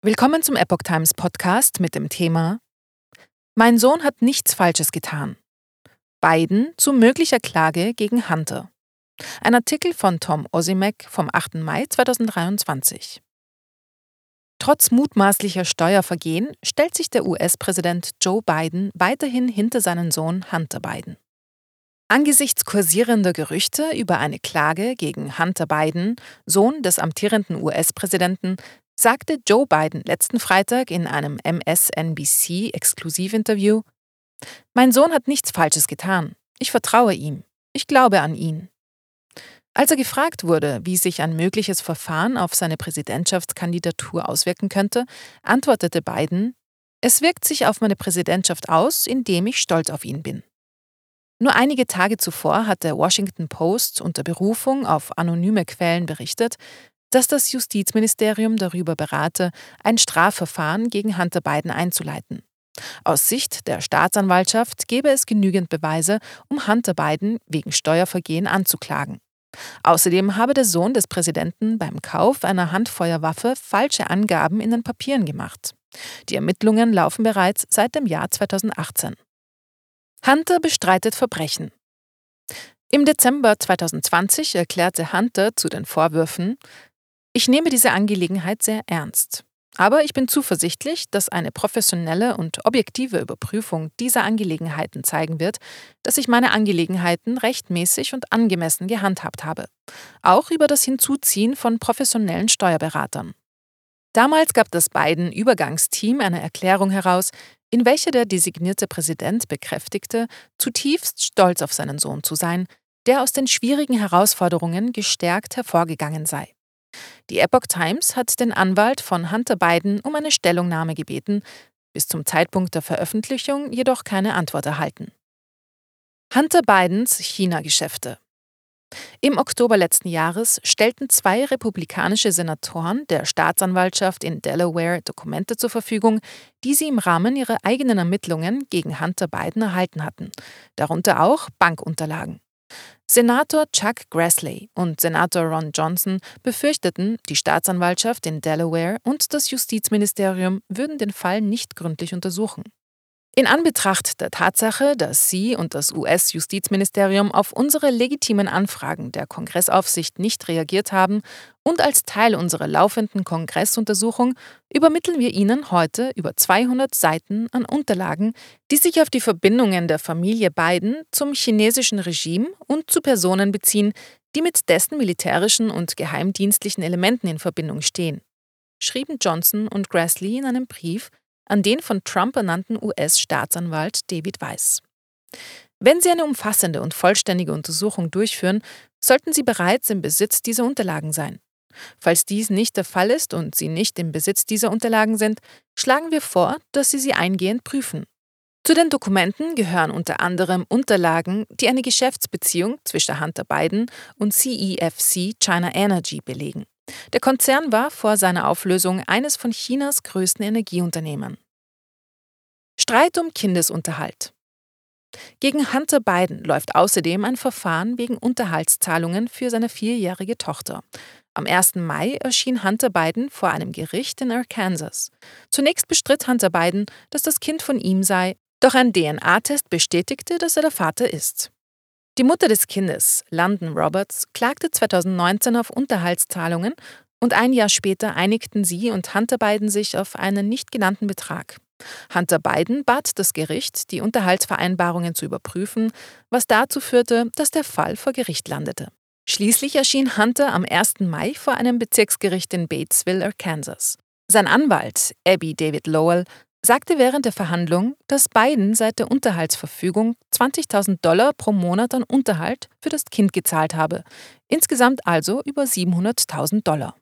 Willkommen zum Epoch Times Podcast mit dem Thema Mein Sohn hat nichts Falsches getan. Biden zu möglicher Klage gegen Hunter. Ein Artikel von Tom Osimek vom 8. Mai 2023. Trotz mutmaßlicher Steuervergehen stellt sich der US-Präsident Joe Biden weiterhin hinter seinen Sohn Hunter Biden. Angesichts kursierender Gerüchte über eine Klage gegen Hunter Biden, Sohn des amtierenden US-Präsidenten, sagte Joe Biden letzten Freitag in einem MSNBC-Exklusivinterview, Mein Sohn hat nichts Falsches getan. Ich vertraue ihm. Ich glaube an ihn. Als er gefragt wurde, wie sich ein mögliches Verfahren auf seine Präsidentschaftskandidatur auswirken könnte, antwortete Biden, es wirkt sich auf meine Präsidentschaft aus, indem ich stolz auf ihn bin. Nur einige Tage zuvor hat der Washington Post unter Berufung auf anonyme Quellen berichtet, dass das Justizministerium darüber berate, ein Strafverfahren gegen Hunter Biden einzuleiten. Aus Sicht der Staatsanwaltschaft gäbe es genügend Beweise, um Hunter Biden wegen Steuervergehen anzuklagen. Außerdem habe der Sohn des Präsidenten beim Kauf einer Handfeuerwaffe falsche Angaben in den Papieren gemacht. Die Ermittlungen laufen bereits seit dem Jahr 2018. Hunter bestreitet Verbrechen. Im Dezember 2020 erklärte Hunter zu den Vorwürfen, ich nehme diese Angelegenheit sehr ernst. Aber ich bin zuversichtlich, dass eine professionelle und objektive Überprüfung dieser Angelegenheiten zeigen wird, dass ich meine Angelegenheiten rechtmäßig und angemessen gehandhabt habe. Auch über das Hinzuziehen von professionellen Steuerberatern. Damals gab das Biden-Übergangsteam eine Erklärung heraus, in welcher der designierte Präsident bekräftigte, zutiefst stolz auf seinen Sohn zu sein, der aus den schwierigen Herausforderungen gestärkt hervorgegangen sei. Die Epoch Times hat den Anwalt von Hunter Biden um eine Stellungnahme gebeten, bis zum Zeitpunkt der Veröffentlichung jedoch keine Antwort erhalten. Hunter Bidens China-Geschäfte. Im Oktober letzten Jahres stellten zwei republikanische Senatoren der Staatsanwaltschaft in Delaware Dokumente zur Verfügung, die sie im Rahmen ihrer eigenen Ermittlungen gegen Hunter Biden erhalten hatten, darunter auch Bankunterlagen. Senator Chuck Grassley und Senator Ron Johnson befürchteten, die Staatsanwaltschaft in Delaware und das Justizministerium würden den Fall nicht gründlich untersuchen. In Anbetracht der Tatsache, dass Sie und das US-Justizministerium auf unsere legitimen Anfragen der Kongressaufsicht nicht reagiert haben und als Teil unserer laufenden Kongressuntersuchung übermitteln wir Ihnen heute über 200 Seiten an Unterlagen, die sich auf die Verbindungen der Familie Biden zum chinesischen Regime und zu Personen beziehen, die mit dessen militärischen und geheimdienstlichen Elementen in Verbindung stehen, schrieben Johnson und Grassley in einem Brief, an den von Trump ernannten US-Staatsanwalt David Weiss. Wenn Sie eine umfassende und vollständige Untersuchung durchführen, sollten Sie bereits im Besitz dieser Unterlagen sein. Falls dies nicht der Fall ist und Sie nicht im Besitz dieser Unterlagen sind, schlagen wir vor, dass Sie sie eingehend prüfen. Zu den Dokumenten gehören unter anderem Unterlagen, die eine Geschäftsbeziehung zwischen Hunter Biden und CEFC China Energy belegen. Der Konzern war vor seiner Auflösung eines von Chinas größten Energieunternehmen. Streit um Kindesunterhalt. Gegen Hunter Biden läuft außerdem ein Verfahren wegen Unterhaltszahlungen für seine vierjährige Tochter. Am 1. Mai erschien Hunter Biden vor einem Gericht in Arkansas. Zunächst bestritt Hunter Biden, dass das Kind von ihm sei, doch ein DNA-Test bestätigte, dass er der Vater ist. Die Mutter des Kindes, London Roberts, klagte 2019 auf Unterhaltszahlungen und ein Jahr später einigten sie und Hunter Biden sich auf einen nicht genannten Betrag. Hunter Biden bat das Gericht, die Unterhaltsvereinbarungen zu überprüfen, was dazu führte, dass der Fall vor Gericht landete. Schließlich erschien Hunter am 1. Mai vor einem Bezirksgericht in Batesville, Arkansas. Sein Anwalt, Abby David Lowell, sagte während der Verhandlung, dass Biden seit der Unterhaltsverfügung 20.000 Dollar pro Monat an Unterhalt für das Kind gezahlt habe, insgesamt also über 700.000 Dollar.